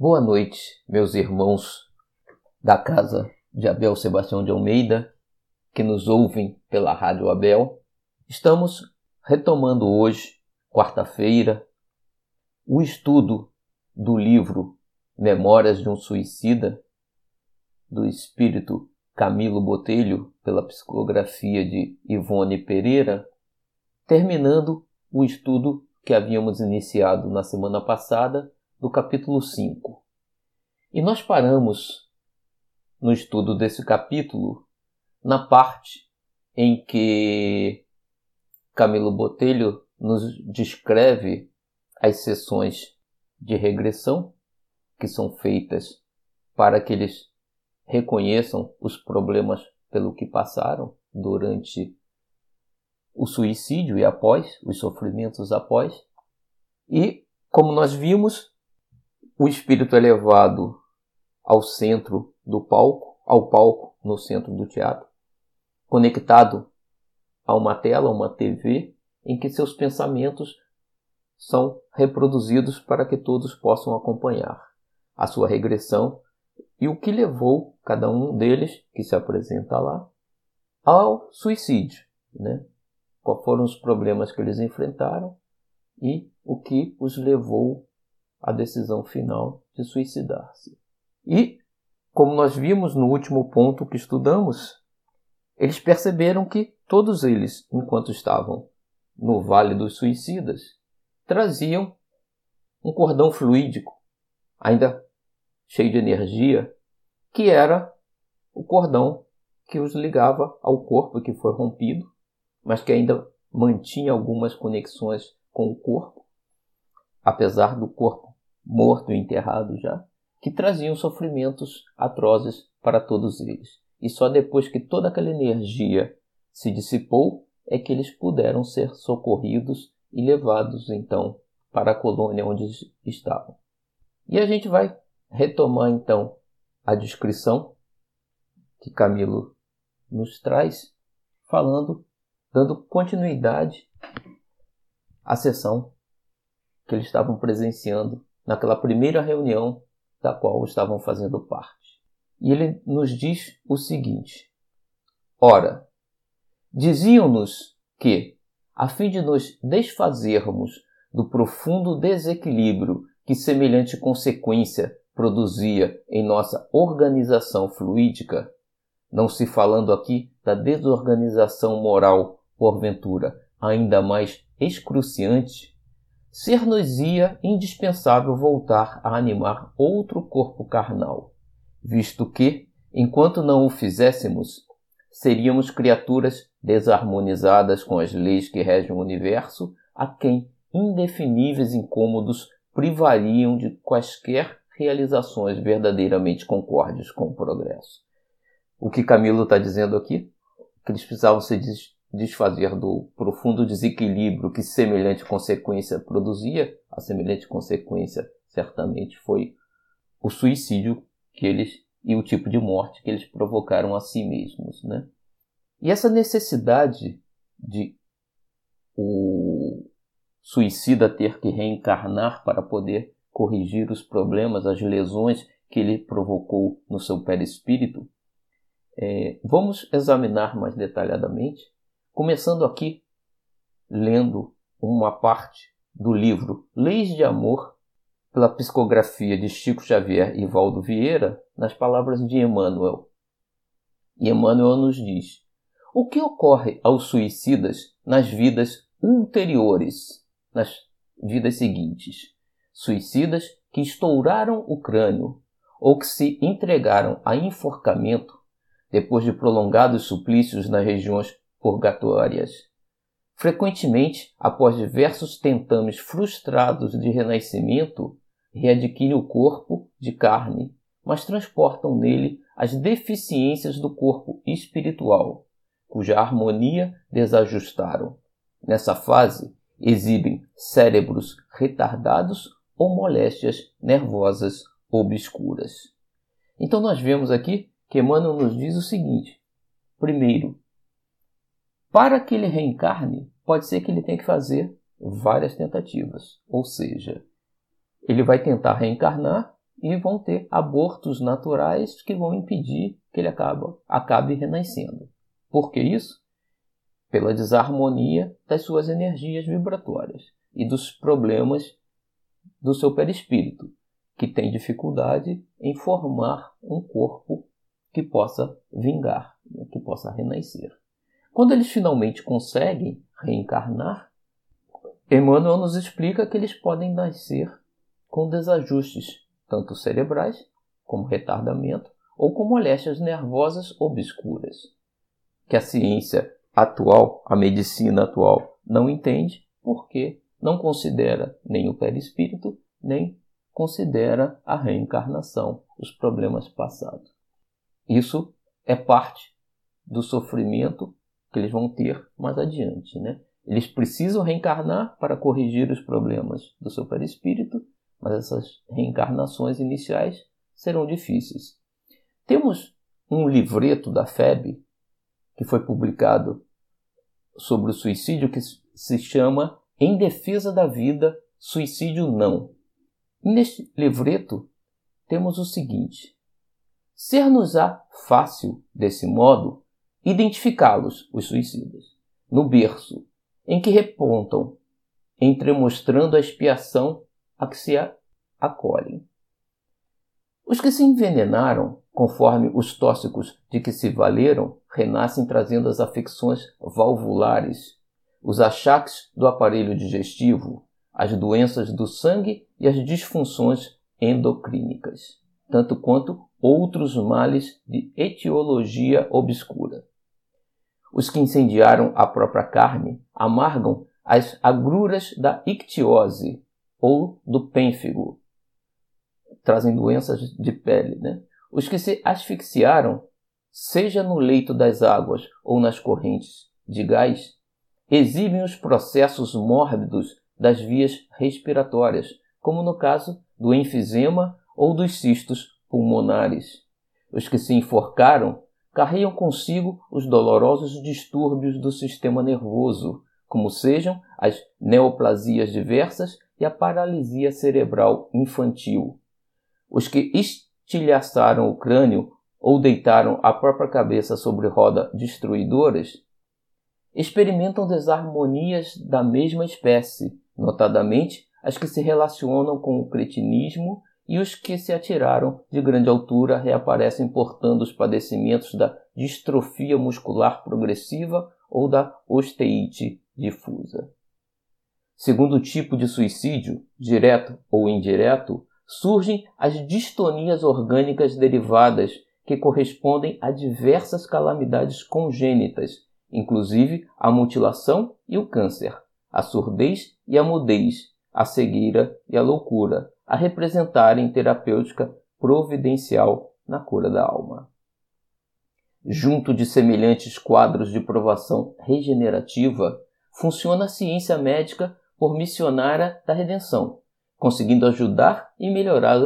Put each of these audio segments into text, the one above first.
Boa noite, meus irmãos da casa de Abel Sebastião de Almeida, que nos ouvem pela Rádio Abel. Estamos retomando hoje, quarta-feira, o estudo do livro Memórias de um Suicida, do espírito Camilo Botelho, pela psicografia de Ivone Pereira, terminando o estudo que havíamos iniciado na semana passada do capítulo 5. E nós paramos no estudo desse capítulo na parte em que Camilo Botelho nos descreve as sessões de regressão que são feitas para que eles reconheçam os problemas pelo que passaram durante o suicídio e após, os sofrimentos após. E, como nós vimos, o espírito é levado ao centro do palco, ao palco no centro do teatro, conectado a uma tela, uma TV, em que seus pensamentos são reproduzidos para que todos possam acompanhar a sua regressão e o que levou cada um deles, que se apresenta lá, ao suicídio. Né? Quais foram os problemas que eles enfrentaram e o que os levou a decisão final de suicidar-se. E, como nós vimos no último ponto que estudamos, eles perceberam que todos eles, enquanto estavam no Vale dos Suicidas, traziam um cordão fluídico, ainda cheio de energia, que era o cordão que os ligava ao corpo que foi rompido, mas que ainda mantinha algumas conexões com o corpo, apesar do corpo morto e enterrado já, que traziam sofrimentos atrozes para todos eles. E só depois que toda aquela energia se dissipou é que eles puderam ser socorridos e levados então para a colônia onde estavam. E a gente vai retomar então a descrição que Camilo nos traz, falando, dando continuidade à sessão que eles estavam presenciando naquela primeira reunião da qual estavam fazendo parte. E ele nos diz o seguinte: Ora, diziam-nos que, a fim de nos desfazermos do profundo desequilíbrio que semelhante consequência produzia em nossa organização fluídica, não se falando aqui da desorganização moral, porventura ainda mais excruciante, ser-nos-ia indispensável voltar a animar outro corpo carnal, visto que, enquanto não o fizéssemos, seríamos criaturas desarmonizadas com as leis que regem o universo, a quem indefiníveis incômodos privariam de quaisquer realizações verdadeiramente concordes com o progresso. O que Camilo está dizendo aqui? Que eles precisavam ser desfazer do profundo desequilíbrio que semelhante consequência produzia, a semelhante consequência certamente foi o suicídio que eles e o tipo de morte que eles provocaram a si mesmos, né? E essa necessidade de o suicida ter que reencarnar para poder corrigir os problemas, as lesões que ele provocou no seu perispírito, é, vamos examinar mais detalhadamente Começando aqui, lendo uma parte do livro Leis de Amor, pela psicografia de Chico Xavier e Valdo Vieira, nas palavras de Emmanuel. E Emmanuel nos diz: O que ocorre aos suicidas nas vidas ulteriores, nas vidas seguintes? Suicidas que estouraram o crânio ou que se entregaram a enforcamento depois de prolongados suplícios nas regiões purgatórias. Frequentemente, após diversos tentames frustrados de renascimento, readquire o corpo de carne, mas transportam nele as deficiências do corpo espiritual, cuja harmonia desajustaram. Nessa fase, exibem cérebros retardados ou moléstias nervosas obscuras. Então nós vemos aqui que Emmanuel nos diz o seguinte: primeiro, para que ele reencarne, pode ser que ele tenha que fazer várias tentativas. Ou seja, ele vai tentar reencarnar e vão ter abortos naturais que vão impedir que ele acabe renascendo. Por que isso? Pela desarmonia das suas energias vibratórias e dos problemas do seu perispírito, que tem dificuldade em formar um corpo que possa vingar, né, que possa renascer. Quando eles finalmente conseguem reencarnar, Emmanuel nos explica que eles podem nascer com desajustes, tanto cerebrais, como retardamento, ou com moléstias nervosas obscuras, que a ciência atual, a medicina atual, não entende porque não considera nem o perispírito, nem considera a reencarnação, os problemas passados. Isso é parte do sofrimento que eles vão ter mais adiante. Né? Eles precisam reencarnar para corrigir os problemas do seu perispírito, mas essas reencarnações iniciais serão difíceis. Temos um livreto da FEB que foi publicado sobre o suicídio que se chama Em Defesa da Vida, Suicídio Não. neste livreto temos o seguinte: ser-nos-á fácil, desse modo, identificá-los, os suicidas, no berço em que repontam, entremostrando a expiação a que se acolhem. Os que se envenenaram, conforme os tóxicos de que se valeram, renascem trazendo as afecções valvulares, os achaques do aparelho digestivo, as doenças do sangue e as disfunções endocrínicas, tanto quanto outros males de etiologia obscura. Os que incendiaram a própria carne amargam as agruras da ictiose ou do pênfigo, trazem doenças de pele. Né? Os que se asfixiaram, seja no leito das águas ou nas correntes de gás, exibem os processos mórbidos das vias respiratórias, como no caso do enfisema ou dos cistos pulmonares. Os que se enforcaram carregam consigo os dolorosos distúrbios do sistema nervoso, como sejam as neoplasias diversas e a paralisia cerebral infantil. Os que estilhaçaram o crânio ou deitaram a própria cabeça sobre roda destruidoras experimentam desarmonias da mesma espécie, notadamente as que se relacionam com o cretinismo e os que se atiraram de grande altura reaparecem portando os padecimentos da distrofia muscular progressiva ou da osteite difusa. Segundo tipo de suicídio, direto ou indireto, surgem as distonias orgânicas derivadas que correspondem a diversas calamidades congênitas, inclusive a mutilação e o câncer, a surdez e a mudez, a cegueira e a loucura, a representarem terapêutica providencial na cura da alma. Junto de semelhantes quadros de provação regenerativa, funciona a ciência médica por missionária da redenção, conseguindo ajudar e melhorar,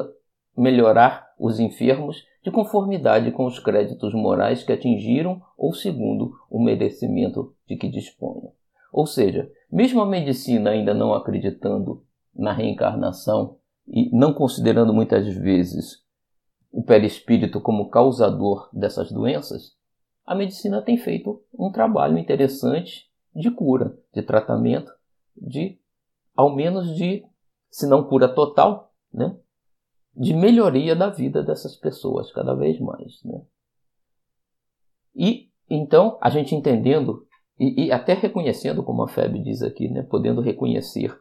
melhorar os enfermos de conformidade com os créditos morais que atingiram ou segundo o merecimento de que disponham. Ou seja, mesmo a medicina ainda não acreditando na reencarnação e não considerando muitas vezes o perispírito como causador dessas doenças, a medicina tem feito um trabalho interessante de cura, de tratamento, de ao menos de, se não cura total, né, de melhoria da vida dessas pessoas cada vez mais, né? E então a gente entendendo e, e até reconhecendo, como a Feb diz aqui, né, podendo reconhecer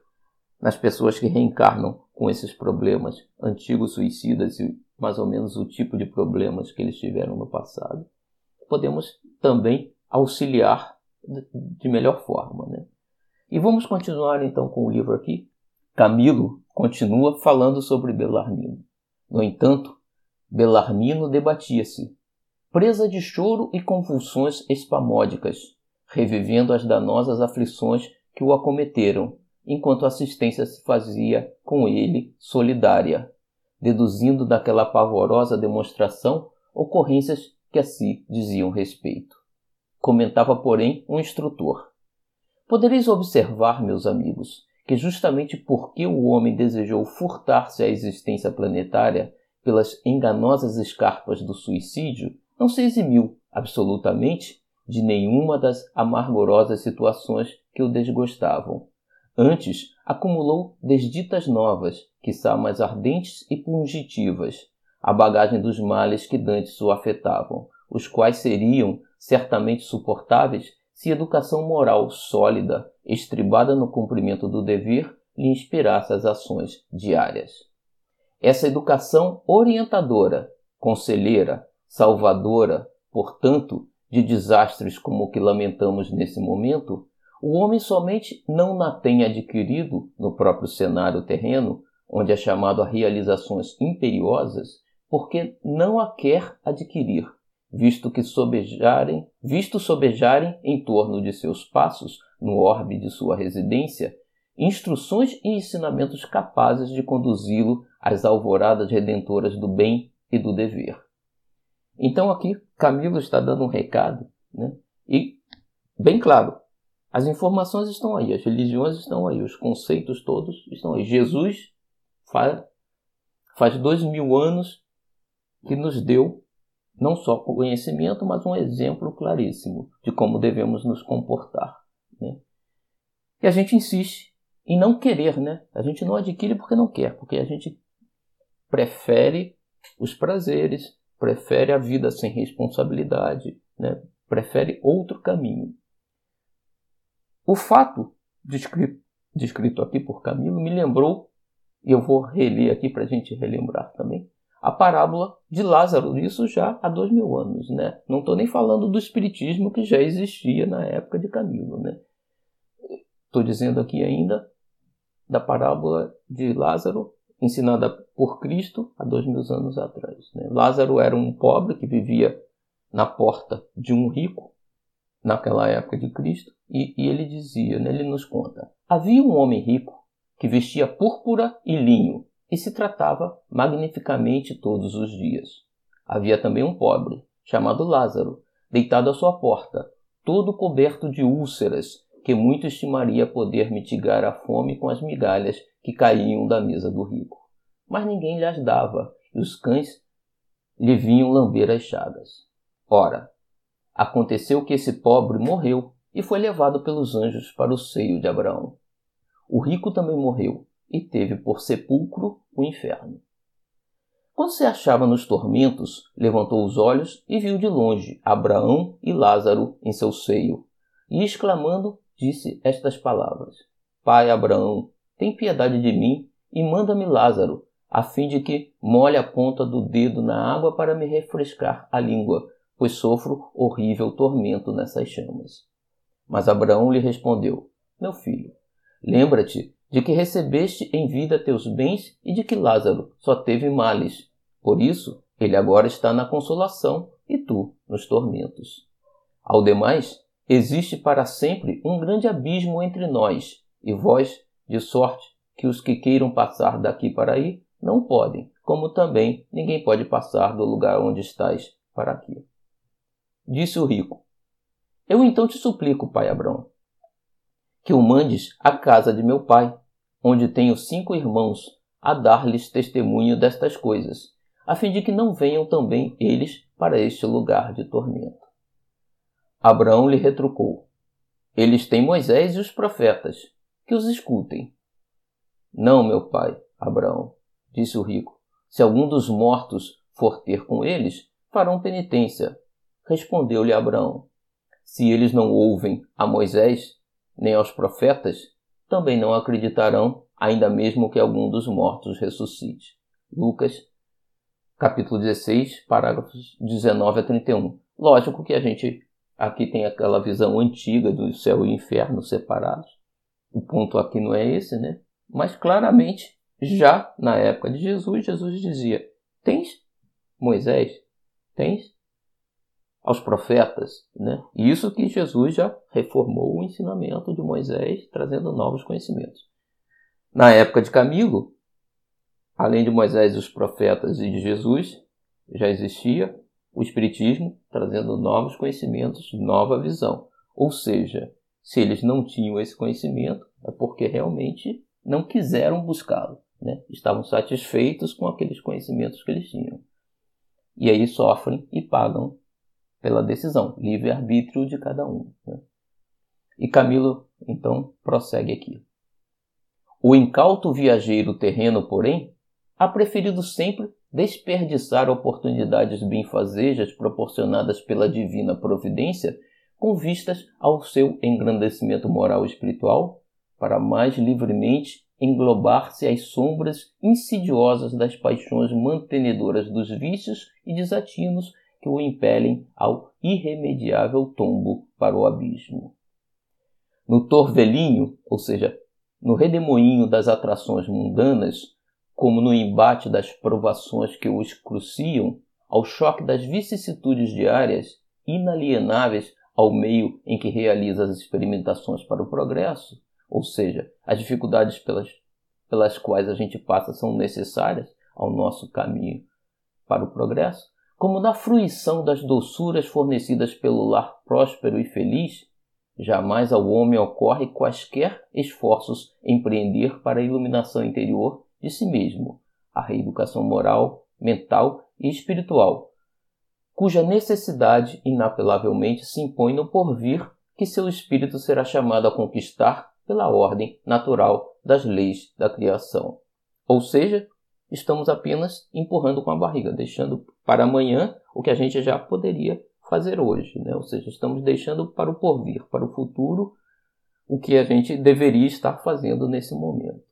nas pessoas que reencarnam com esses problemas, antigos suicidas e mais ou menos o tipo de problemas que eles tiveram no passado, podemos também auxiliar de melhor forma. Né? E vamos continuar então com o livro aqui. Camilo continua falando sobre Belarmino. No entanto, Belarmino debatia-se, presa de choro e convulsões espamódicas, revivendo as danosas aflições que o acometeram enquanto a assistência se fazia com ele solidária, deduzindo daquela pavorosa demonstração ocorrências que a si diziam respeito. Comentava, porém, um instrutor. Podereis observar, meus amigos, que justamente porque o homem desejou furtar-se à existência planetária pelas enganosas escarpas do suicídio, não se eximiu absolutamente de nenhuma das amargurosas situações que o desgostavam. Antes, acumulou desditas novas, quiçá mais ardentes e pungitivas, a bagagem dos males que dantes o afetavam, os quais seriam certamente suportáveis se educação moral sólida, estribada no cumprimento do dever, lhe inspirasse as ações diárias. Essa educação orientadora, conselheira, salvadora, portanto, de desastres como o que lamentamos nesse momento, o homem somente não na tem adquirido no próprio cenário terreno, onde é chamado a realizações imperiosas, porque não a quer adquirir, visto que sobejarem, visto sobejarem em torno de seus passos, no orbe de sua residência, instruções e ensinamentos capazes de conduzi-lo às alvoradas redentoras do bem e do dever. Então aqui Camilo está dando um recado, né? E bem claro, as informações estão aí, as religiões estão aí, os conceitos todos estão aí. Jesus faz, faz dois mil anos que nos deu não só conhecimento, mas um exemplo claríssimo de como devemos nos comportar. Né? E a gente insiste em não querer, né? A gente não adquire porque não quer, porque a gente prefere os prazeres, prefere a vida sem responsabilidade, né? prefere outro caminho. O fato descrito, descrito aqui por Camilo me lembrou, e eu vou reler aqui para a gente relembrar também, a parábola de Lázaro, isso já há dois mil anos. Né? Não estou nem falando do espiritismo que já existia na época de Camilo. Né? Estou dizendo aqui ainda da parábola de Lázaro, ensinada por Cristo há dois mil anos atrás. Né? Lázaro era um pobre que vivia na porta de um rico, naquela época de Cristo, e, e ele dizia, né, ele nos conta: havia um homem rico que vestia púrpura e linho e se tratava magnificamente todos os dias. Havia também um pobre, chamado Lázaro, deitado à sua porta, todo coberto de úlceras, que muito estimaria poder mitigar a fome com as migalhas que caíam da mesa do rico. Mas ninguém lhes dava, e os cães lhe vinham lamber as chagas. Ora, aconteceu que esse pobre morreu e foi levado pelos anjos para o seio de Abraão. O rico também morreu e teve por sepulcro o inferno. Quando se achava nos tormentos, levantou os olhos e viu de longe Abraão e Lázaro em seu seio, e exclamando, disse estas palavras: Pai Abraão, tem piedade de mim e manda-me Lázaro, a fim de que molhe a ponta do dedo na água para me refrescar a língua, pois sofro horrível tormento nessas chamas. Mas Abraão lhe respondeu: Meu filho, lembra-te de que recebeste em vida teus bens e de que Lázaro só teve males. Por isso, ele agora está na consolação e tu nos tormentos. Ao demais, existe para sempre um grande abismo entre nós e vós, de sorte que os que queiram passar daqui para aí não podem, como também ninguém pode passar do lugar onde estás para aqui. Disse o rico: Eu então te suplico, pai Abraão, que o mandes à casa de meu pai, onde tenho cinco irmãos, a dar-lhes testemunho destas coisas, a fim de que não venham também eles para este lugar de tormento. Abraão lhe retrucou: Eles têm Moisés e os profetas, que os escutem. Não, meu pai, Abraão, disse o rico, se algum dos mortos for ter com eles, farão penitência. Respondeu-lhe Abraão: Se eles não ouvem a Moisés, nem aos profetas, também não acreditarão, ainda mesmo que algum dos mortos ressuscite. Lucas, capítulo 16, parágrafos 19 a 31. Lógico que a gente aqui tem aquela visão antiga do céu e inferno separados. O ponto aqui não é esse, né? Mas claramente, já na época de Jesus, Jesus dizia: Tens Moisés? Tens aos profetas, né? Isso que Jesus já reformou o ensinamento de Moisés, trazendo novos conhecimentos. Na época de Camilo, além de Moisés, os profetas e de Jesus, já existia o espiritismo, trazendo novos conhecimentos, nova visão. Ou seja, se eles não tinham esse conhecimento, é porque realmente não quiseram buscá-lo, né? estavam satisfeitos com aqueles conhecimentos que eles tinham. E aí sofrem e pagam pela decisão, livre-arbítrio de cada um. Né? E Camilo, então, prossegue aqui. O incauto viajeiro terreno, porém, há preferido sempre desperdiçar oportunidades benfazejas proporcionadas pela divina providência com vistas ao seu engrandecimento moral e espiritual, para mais livremente englobar-se às sombras insidiosas das paixões mantenedoras dos vícios e desatinos que o impelem ao irremediável tombo para o abismo. No torvelinho, ou seja, no redemoinho das atrações mundanas, como no embate das provações que os cruciam, ao choque das vicissitudes diárias, inalienáveis ao meio em que realiza as experimentações para o progresso, ou seja, as dificuldades pelas, pelas quais a gente passa são necessárias ao nosso caminho para o progresso, como na fruição das doçuras fornecidas pelo lar próspero e feliz, jamais ao homem ocorre quaisquer esforços empreender para a iluminação interior de si mesmo, a reeducação moral, mental e espiritual, cuja necessidade inapelavelmente se impõe no porvir que seu espírito será chamado a conquistar pela ordem natural das leis da criação. Ou seja, estamos apenas empurrando com a barriga, deixando para amanhã o que a gente já poderia fazer hoje. Né? Ou seja, estamos deixando para o porvir, para o futuro, o que a gente deveria estar fazendo nesse momento.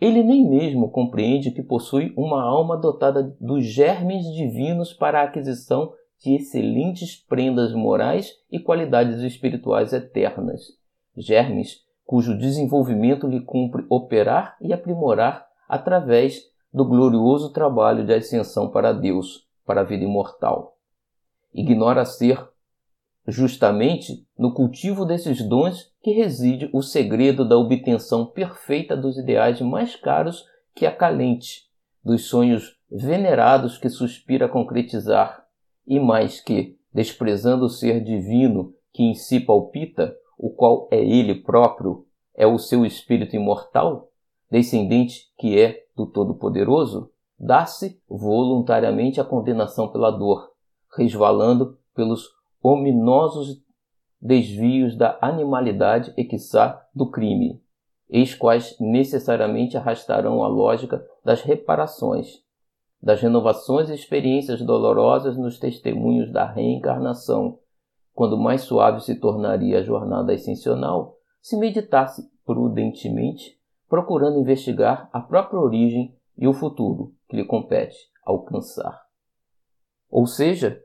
Ele nem mesmo compreende que possui uma alma dotada dos germes divinos para a aquisição de excelentes prendas morais e qualidades espirituais eternas, germes cujo desenvolvimento lhe cumpre operar e aprimorar através do glorioso trabalho de ascensão para Deus, para a vida imortal. Ignora ser justamente no cultivo desses dons que reside o segredo da obtenção perfeita dos ideais mais caros que acalente, dos sonhos venerados que suspira concretizar, e mais que, desprezando o ser divino que em si palpita, o qual é ele próprio, é o seu espírito imortal, descendente que é do Todo-Poderoso, dá-se voluntariamente a condenação pela dor, resvalando pelos ominosos desvios da animalidade e, quiçá, do crime, eis quais necessariamente arrastarão a lógica das reparações, das renovações e experiências dolorosas nos testemunhos da reencarnação, quando mais suave se tornaria a jornada ascensional, se meditasse prudentemente, procurando investigar a própria origem e o futuro que lhe compete alcançar. Ou seja,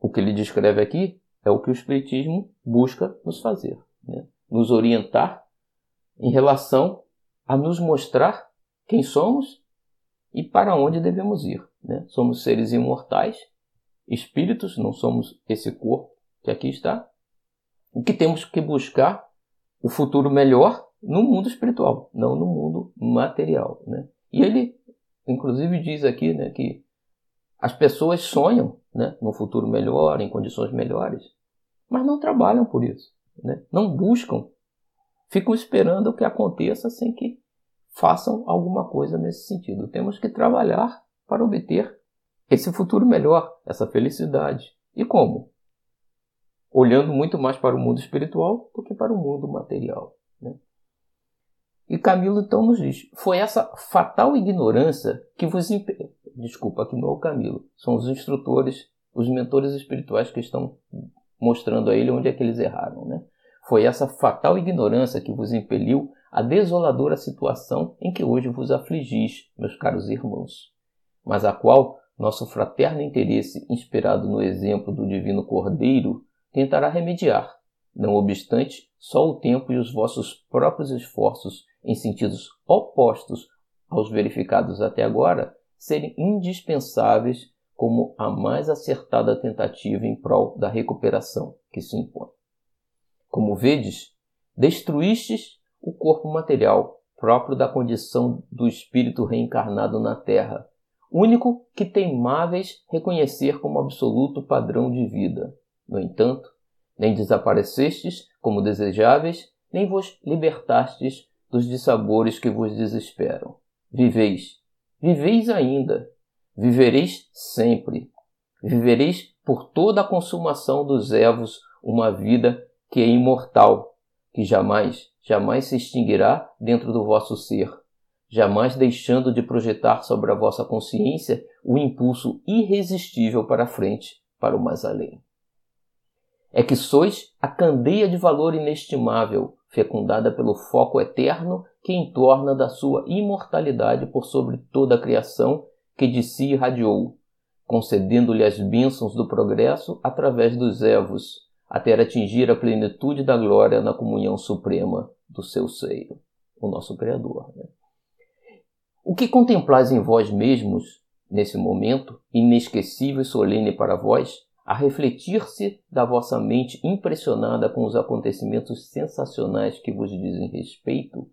o que ele descreve aqui é o que o Espiritismo busca nos fazer, né? nos orientar em relação a nos mostrar quem somos e para onde devemos ir. Né? Somos seres imortais, espíritos, não somos esse corpo que aqui está, e que temos que buscar o futuro melhor no mundo espiritual, não no mundo material. Né? E ele, inclusive, diz aqui né, que as pessoas sonham né, num futuro melhor, em condições melhores, mas não trabalham por isso, né? não buscam, ficam esperando o que aconteça sem que façam alguma coisa nesse sentido. Temos que trabalhar para obter esse futuro melhor, essa felicidade. E como? Olhando muito mais para o mundo espiritual do que para o mundo material. E Camilo então nos diz: foi essa fatal ignorância que vos impediu. Desculpa, aqui não é o Camilo, são os instrutores, os mentores espirituais que estão mostrando a ele onde é que eles erraram. Né? Foi essa fatal ignorância que vos impeliu à desoladora situação em que hoje vos afligis, meus caros irmãos, mas a qual nosso fraterno interesse, inspirado no exemplo do Divino Cordeiro, tentará remediar. Não obstante, só o tempo e os vossos próprios esforços em sentidos opostos aos verificados até agora serem indispensáveis como a mais acertada tentativa em prol da recuperação que se impõe. Como vedes, destruístes o corpo material próprio da condição do espírito reencarnado na Terra, único que teimáveis reconhecer como absoluto padrão de vida. No entanto, nem desaparecestes como desejáveis, nem vos libertastes dos dissabores que vos desesperam. viveis. Viveis ainda. Vivereis sempre. Vivereis por toda a consumação dos evos uma vida que é imortal, que jamais, jamais se extinguirá dentro do vosso ser, jamais deixando de projetar sobre a vossa consciência o impulso irresistível para a frente, para o mais além. É que sois a candeia de valor inestimável, fecundada pelo foco eterno que entorna da sua imortalidade por sobre toda a criação que de si irradiou, concedendo-lhe as bênçãos do progresso através dos evos, até atingir a plenitude da glória na comunhão suprema do seu seio, o nosso Criador. Né? O que contemplais em vós mesmos, nesse momento, inesquecível e solene para vós, a refletir-se da vossa mente impressionada com os acontecimentos sensacionais que vos dizem respeito,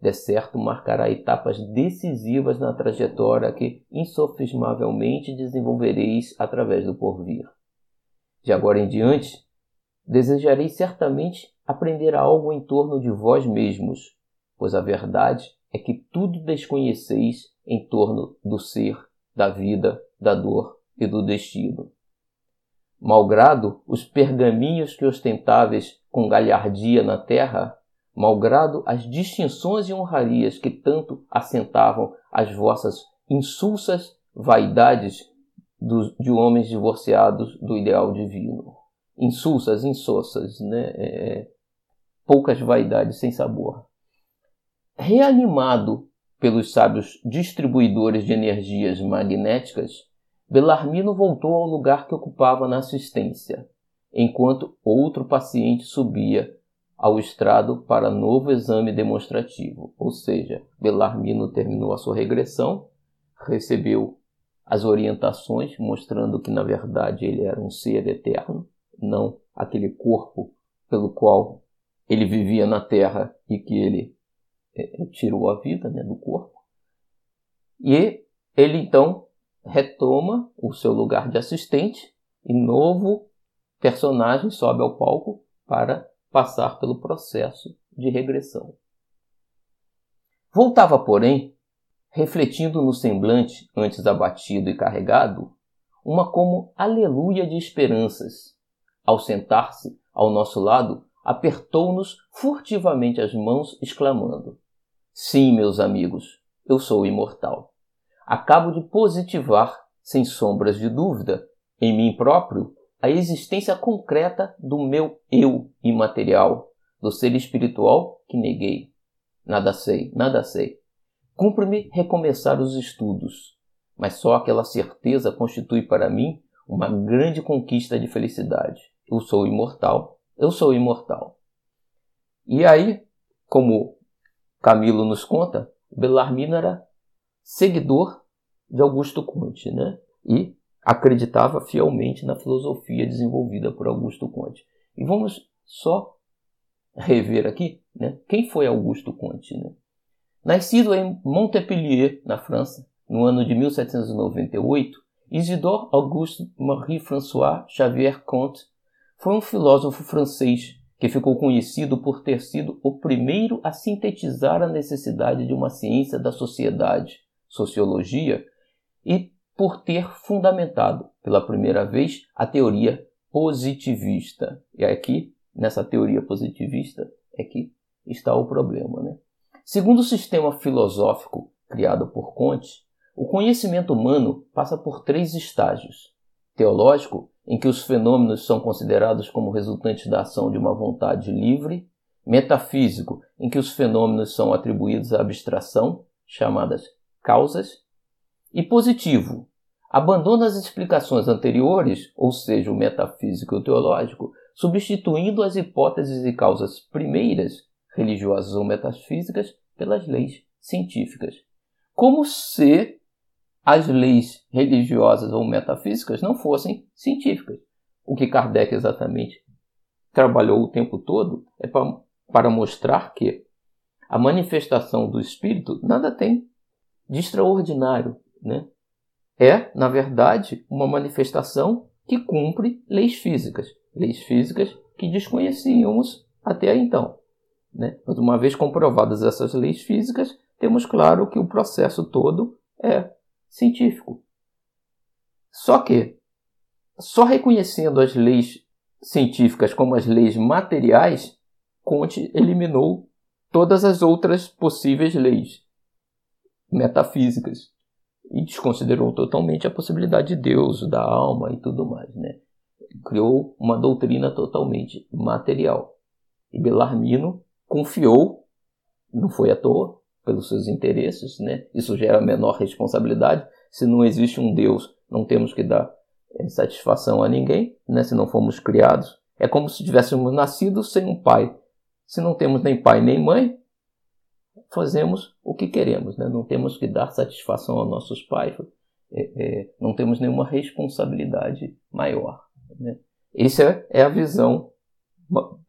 de certo marcará etapas decisivas na trajetória que insofismavelmente desenvolvereis através do porvir. De agora em diante, desejareis certamente aprender algo em torno de vós mesmos, pois a verdade é que tudo desconheceis em torno do ser, da vida, da dor e do destino. Malgrado os pergaminhos que ostentáveis com galhardia na terra, malgrado as distinções e honrarias que tanto assentavam as vossas insulsas vaidades de homens divorciados do ideal divino. Insulsas, insossas, né? É, é, poucas vaidades sem sabor. Reanimado pelos sábios distribuidores de energias magnéticas, Belarmino voltou ao lugar que ocupava na assistência, enquanto outro paciente subia ao estrado para novo exame demonstrativo. Ou seja, Belarmino terminou a sua regressão, recebeu as orientações mostrando que na verdade ele era um ser eterno, não aquele corpo pelo qual ele vivia na Terra e que ele é, tirou a vida né, do corpo. E ele então retoma o seu lugar de assistente e novo personagem sobe ao palco para passar pelo processo de regressão. Voltava, porém, refletindo no semblante antes abatido e carregado, uma como aleluia de esperanças. Ao sentar-se ao nosso lado, apertou-nos furtivamente as mãos, exclamando: Sim, meus amigos, eu sou imortal. Acabo de positivar, sem sombras de dúvida, em mim próprio, a existência concreta do meu eu imaterial, do ser espiritual que neguei. Nada sei, nada sei. Cumpre-me recomeçar os estudos, mas só aquela certeza constitui para mim uma grande conquista de felicidade. Eu sou imortal, eu sou imortal. E aí, como Camilo nos conta, Bellarmino era seguidor de Augusto Conte, né? E acreditava fielmente na filosofia desenvolvida por Augusto Conte. E vamos só rever aqui né, quem foi Augusto Conte. Né? Nascido em Montpellier, na França, no ano de 1798, Isidore Auguste Marie-François Xavier Comte foi um filósofo francês que ficou conhecido por ter sido o primeiro a sintetizar a necessidade de uma ciência da sociedade, sociologia, e por ter fundamentado pela primeira vez a teoria positivista. E aqui, nessa teoria positivista, é que está o problema. Né? Segundo o sistema filosófico criado por Comte, o conhecimento humano passa por três estágios: teológico, em que os fenômenos são considerados como resultantes da ação de uma vontade livre, metafísico, em que os fenômenos são atribuídos à abstração, chamadas causas, e positivo, abandona as explicações anteriores, ou seja, o metafísico teológico, substituindo as hipóteses e causas primeiras, religiosas ou metafísicas, pelas leis científicas. Como se as leis religiosas ou metafísicas não fossem científicas. O que Kardec exatamente trabalhou o tempo todo é para mostrar que a manifestação do espírito nada tem de extraordinário, né? é, na verdade, uma manifestação que cumpre leis físicas, leis físicas que desconhecíamos até então. Né? Mas uma vez comprovadas essas leis físicas, temos claro que o processo todo é científico. Só que, só reconhecendo as leis científicas como as leis materiais, Conte eliminou todas as outras possíveis leis metafísicas e desconsiderou totalmente a possibilidade de Deus, da alma e tudo mais, né? Criou uma doutrina totalmente material. E Belarmino confiou, não foi à toa, pelos seus interesses, né? Isso gera menor responsabilidade. Se não existe um Deus, não temos que dar é, satisfação a ninguém, né? Se não fomos criados, é como se tivéssemos nascido sem um pai. Se não temos nem pai nem mãe, fazemos o que queremos, né? não temos que dar satisfação aos nossos pais, é, é, não temos nenhuma responsabilidade maior. Né? Essa é a visão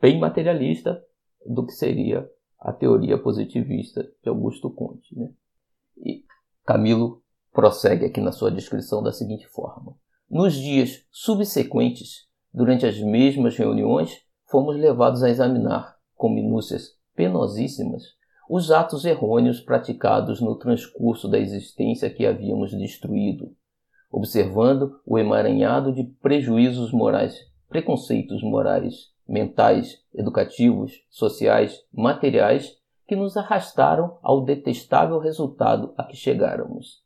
bem materialista do que seria a teoria positivista de Augusto Conte. Né? E Camilo prossegue aqui na sua descrição da seguinte forma: Nos dias subsequentes, durante as mesmas reuniões, fomos levados a examinar com minúcias penosíssimas, os atos errôneos praticados no transcurso da existência que havíamos destruído, observando o emaranhado de prejuízos morais, preconceitos morais, mentais, educativos, sociais, materiais que nos arrastaram ao detestável resultado a que chegáramos.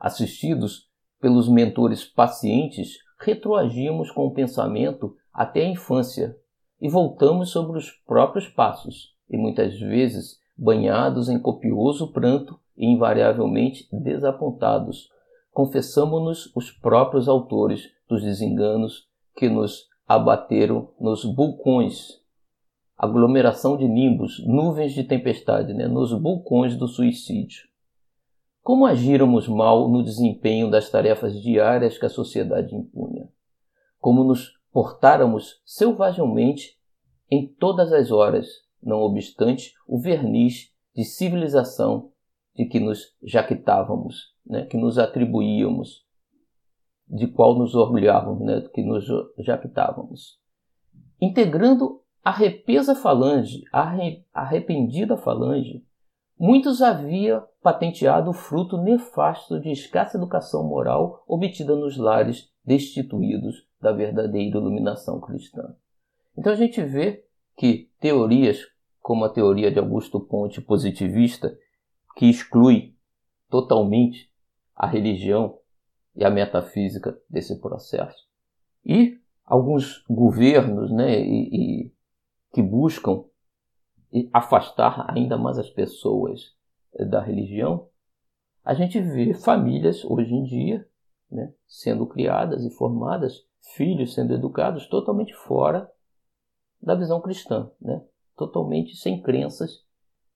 Assistidos pelos mentores pacientes, retroagimos com o pensamento até a infância, e voltamos sobre os próprios passos, e muitas vezes banhados em copioso pranto e invariavelmente desapontados, confessamo-nos os próprios autores dos desenganos que nos abateram nos vulcões, aglomeração de nimbos, nuvens de tempestade, né, nos vulcões do suicídio. Como agíramos mal no desempenho das tarefas diárias que a sociedade impunha? Como nos portáramos selvagemmente em todas as horas, não obstante o verniz de civilização de que nos jactávamos, né, que nos atribuíamos, de qual nos orgulhávamos, né, que nos jactávamos. Integrando a repesa falange, a arrependida falange, muitos havia patenteado o fruto nefasto de escassa educação moral obtida nos lares destituídos da verdadeira iluminação cristã. Então a gente vê que teorias como a teoria de Augusto Ponte positivista, que exclui totalmente a religião e a metafísica desse processo, e alguns governos né, e, e que buscam afastar ainda mais as pessoas da religião, a gente vê famílias hoje em dia né, sendo criadas e formadas filhos sendo educados totalmente fora da visão cristã, né? Totalmente sem crenças.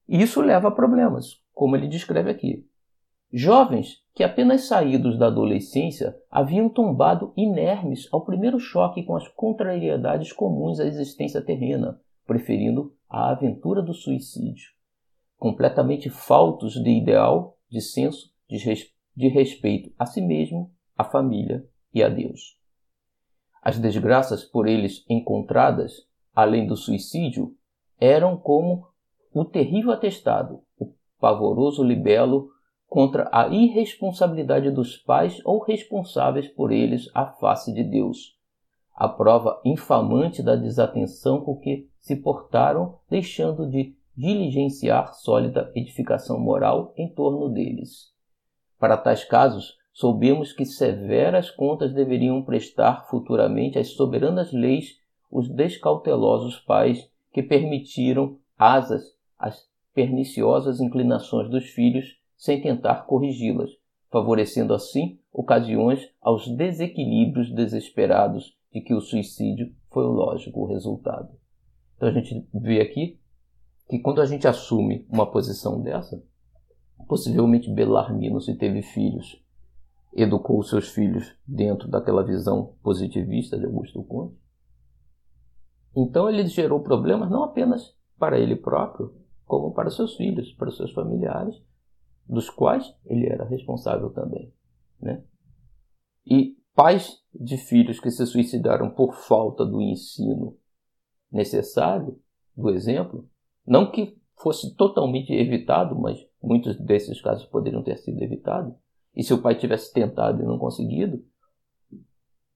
E isso leva a problemas, como ele descreve aqui. Jovens que, apenas saídos da adolescência, haviam tombado inermes ao primeiro choque com as contrariedades comuns à existência terrena, preferindo a aventura do suicídio. Completamente faltos de ideal, de senso, de respeito a si mesmo, à família e a Deus. As desgraças por eles encontradas, além do suicídio, eram como o terrível atestado, o pavoroso libelo contra a irresponsabilidade dos pais ou responsáveis por eles à face de Deus. A prova infamante da desatenção com que se portaram, deixando de diligenciar sólida edificação moral em torno deles. Para tais casos, soubemos que severas contas deveriam prestar futuramente às soberanas leis os descautelosos pais que permitiram asas às perniciosas inclinações dos filhos sem tentar corrigi-las, favorecendo assim ocasiões aos desequilíbrios desesperados de que o suicídio foi o lógico resultado. Então a gente vê aqui que quando a gente assume uma posição dessa, possivelmente Belarmino, se teve filhos, educou seus filhos dentro daquela visão positivista de Augusto Conte. Então ele gerou problemas não apenas para ele próprio, como para seus filhos, para seus familiares, dos quais ele era responsável também. Né? E pais de filhos que se suicidaram por falta do ensino necessário, do exemplo, não que fosse totalmente evitado, mas muitos desses casos poderiam ter sido evitados. E se o pai tivesse tentado e não conseguido,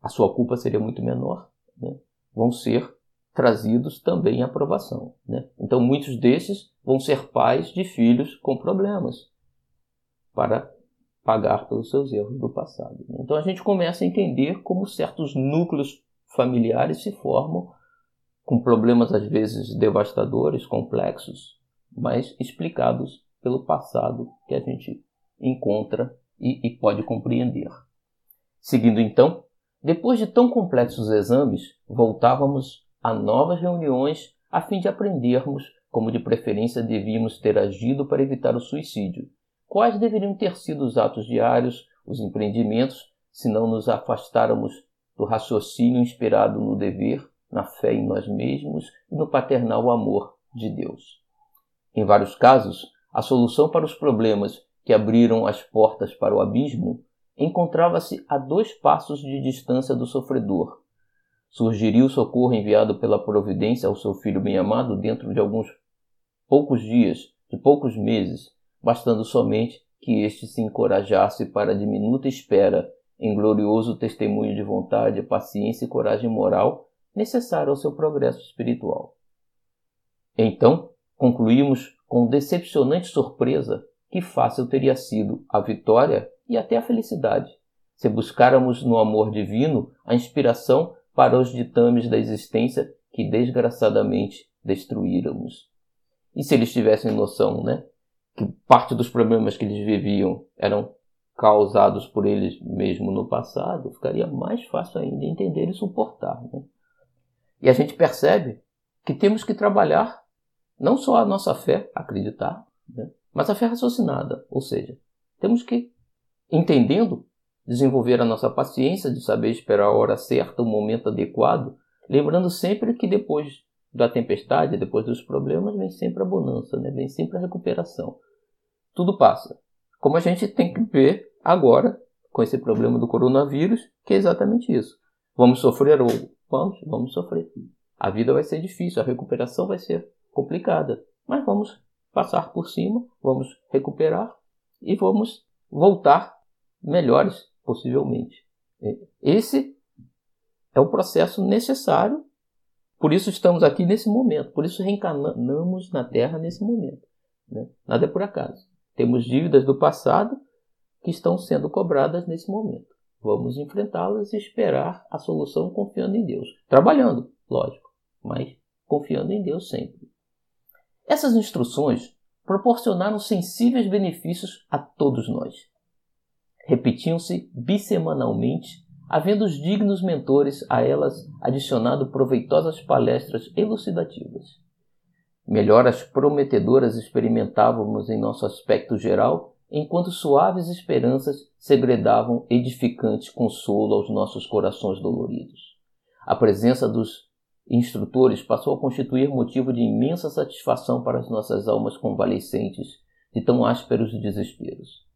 a sua culpa seria muito menor. Né? Vão ser trazidos também à aprovação. Né? Então, muitos desses vão ser pais de filhos com problemas para pagar pelos seus erros do passado. Né? Então, a gente começa a entender como certos núcleos familiares se formam com problemas às vezes devastadores, complexos, mas explicados pelo passado que a gente encontra e, e pode compreender. Seguindo então, depois de tão complexos exames, voltávamos a novas reuniões a fim de aprendermos como de preferência devíamos ter agido para evitar o suicídio, quais deveriam ter sido os atos diários, os empreendimentos, se não nos afastáramos do raciocínio inspirado no dever, na fé em nós mesmos e no paternal amor de Deus. Em vários casos, a solução para os problemas que abriram as portas para o abismo encontrava-se a dois passos de distância do sofredor. Surgiria o socorro enviado pela providência ao seu filho bem-amado dentro de alguns poucos dias, de poucos meses, bastando somente que este se encorajasse para a diminuta espera em glorioso testemunho de vontade, paciência e coragem moral necessário ao seu progresso espiritual. Então, concluímos com decepcionante surpresa que fácil teria sido a vitória e até a felicidade, se buscáramos no amor divino a inspiração para os ditames da existência que desgraçadamente destruíramos. E se eles tivessem noção, né, que parte dos problemas que eles viviam eram causados por eles mesmo no passado, ficaria mais fácil ainda entender e suportar. Né? E a gente percebe que temos que trabalhar não só a nossa fé, acreditar, né? mas a fé raciocinada, ou seja, temos que, entendendo, desenvolver a nossa paciência de saber esperar a hora certa, o momento adequado, lembrando sempre que depois da tempestade, depois dos problemas, vem sempre a bonança, né? vem sempre a recuperação. Tudo passa. Como a gente tem que ver agora com esse problema do coronavírus, que é exatamente isso. Vamos sofrer ou vamos, vamos sofrer. A vida vai ser difícil, a recuperação vai ser complicada, mas vamos passar por cima, vamos recuperar e vamos voltar melhores, possivelmente. Esse é o processo necessário, por isso estamos aqui nesse momento, por isso reencarnamos na Terra nesse momento. Né? Nada é por acaso. Temos dívidas do passado que estão sendo cobradas nesse momento. Vamos enfrentá-las e esperar a solução confiando em Deus. Trabalhando, lógico, mas confiando em Deus sempre. Essas instruções proporcionaram sensíveis benefícios a todos nós. Repetiam-se bissemanalmente, havendo os dignos mentores a elas adicionado proveitosas palestras elucidativas. Melhoras prometedoras experimentávamos em nosso aspecto geral, enquanto suaves esperanças segredavam edificante consolo aos nossos corações doloridos. A presença dos instrutores passou a constituir motivo de imensa satisfação para as nossas almas convalescentes de tão ásperos desesperos.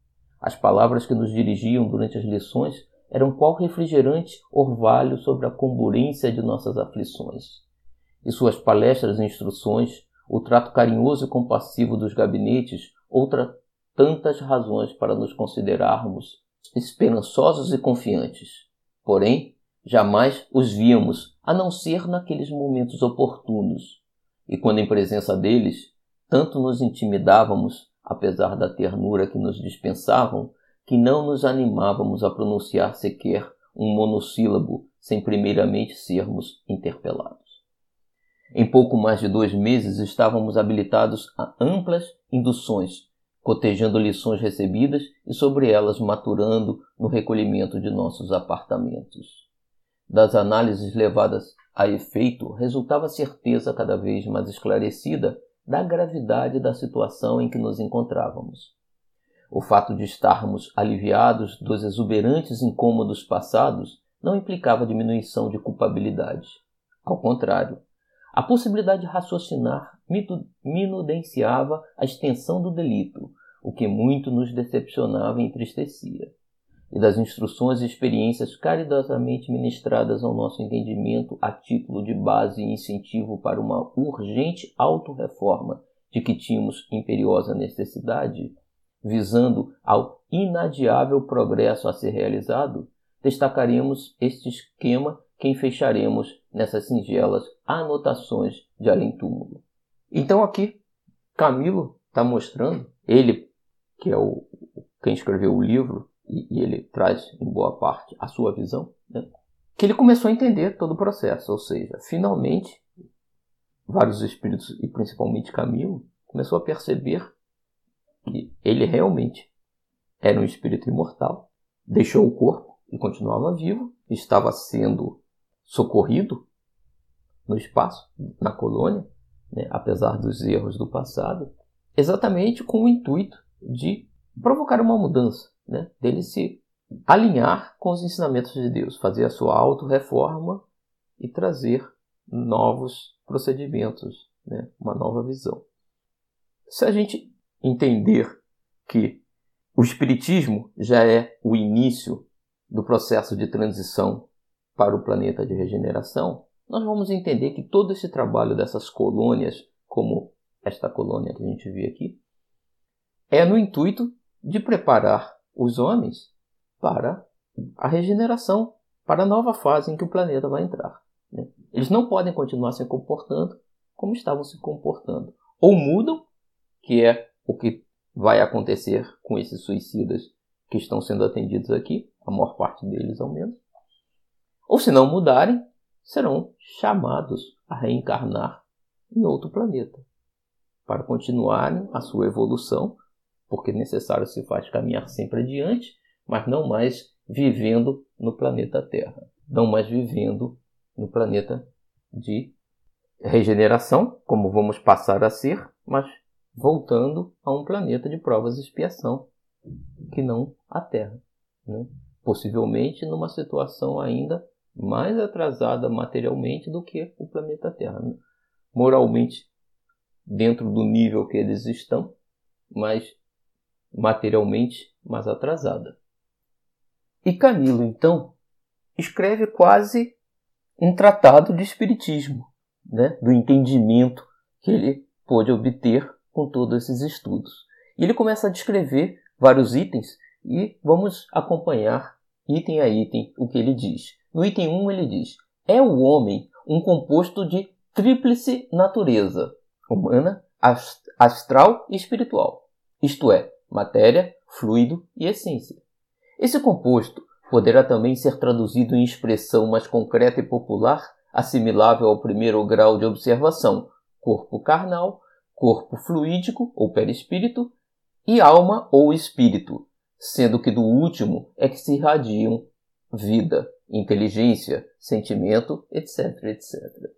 As palavras que nos dirigiam durante as lições eram qual refrigerante orvalho sobre a comburência de nossas aflições. E suas palestras e instruções, o trato carinhoso e compassivo dos gabinetes, outra tantas razões para nos considerarmos esperançosos e confiantes. Porém, jamais os víamos, a não ser naqueles momentos oportunos. E quando em presença deles, tanto nos intimidávamos, apesar da ternura que nos dispensavam, que não nos animávamos a pronunciar sequer um monossílabo sem primeiramente sermos interpelados. Em pouco mais de dois meses estávamos habilitados a amplas induções, cotejando lições recebidas e sobre elas maturando no recolhimento de nossos apartamentos das análises levadas a efeito, resultava certeza cada vez mais esclarecida da gravidade da situação em que nos encontrávamos. O fato de estarmos aliviados dos exuberantes incômodos passados não implicava diminuição de culpabilidade. Ao contrário, a possibilidade de raciocinar minudenciava a extensão do delito, o que muito nos decepcionava e entristecia e das instruções e experiências caridosamente ministradas ao nosso entendimento a título de base e incentivo para uma urgente autorreforma de que tínhamos imperiosa necessidade, visando ao inadiável progresso a ser realizado, destacaremos este esquema que fecharemos nessas singelas anotações de além-túmulo. Então aqui, Camilo está mostrando, ele que é o, quem escreveu o livro, e, e ele traz em boa parte a sua visão, né? que ele começou a entender todo o processo, ou seja, finalmente vários espíritos e principalmente Camilo começou a perceber que ele realmente era um espírito imortal, deixou o corpo e continuava vivo, estava sendo socorrido no espaço, na colônia, né, apesar dos erros do passado, exatamente com o intuito de provocar uma mudança, né, dele se alinhar com os ensinamentos de Deus, fazer a sua auto-reforma e trazer novos procedimentos, né? uma nova visão. Se a gente entender que o Espiritismo já é o início do processo de transição para o planeta de regeneração, nós vamos entender que todo esse trabalho dessas colônias, como esta colônia que a gente vê aqui, é no intuito de preparar os homens para a regeneração, para a nova fase em que o planeta vai entrar. Né? Eles não podem continuar se comportando como estavam se comportando. Ou mudam, que é o que vai acontecer com esses suicidas que estão sendo atendidos aqui, a maior parte deles ao menos. Ou se não mudarem, serão chamados a reencarnar em outro planeta para continuarem a sua evolução, porque necessário se faz caminhar sempre adiante, mas não mais vivendo no planeta Terra, não mais vivendo no planeta de regeneração, como vamos passar a ser, mas voltando a um planeta de provas e expiação, que não a Terra. Né? Possivelmente numa situação ainda mais atrasada materialmente do que o planeta Terra. Moralmente, dentro do nível que eles estão, mas materialmente mais atrasada. E Camilo, então, escreve quase um tratado de espiritismo, né, do entendimento que ele pôde obter com todos esses estudos. E ele começa a descrever vários itens e vamos acompanhar item a item o que ele diz. No item 1 ele diz: É o homem um composto de tríplice natureza, humana, astral e espiritual, isto é, matéria, fluido e essência. Esse composto poderá também ser traduzido em expressão mais concreta e popular, assimilável ao primeiro grau de observação: corpo carnal, corpo fluídico ou perispírito e alma ou espírito, sendo que do último é que se irradiam vida, inteligência, sentimento, etc, etc.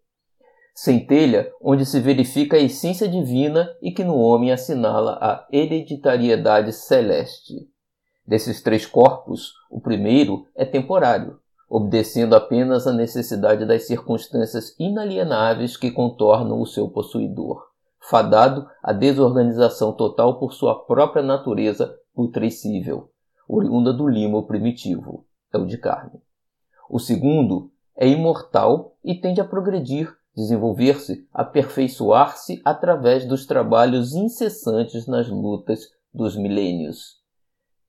Centelha onde se verifica a essência divina e que no homem assinala a hereditariedade celeste. Desses três corpos, o primeiro é temporário, obedecendo apenas à necessidade das circunstâncias inalienáveis que contornam o seu possuidor, fadado à desorganização total por sua própria natureza putrescível, oriunda do limo primitivo, é o de carne. O segundo é imortal e tende a progredir, desenvolver-se, aperfeiçoar-se através dos trabalhos incessantes nas lutas dos milênios.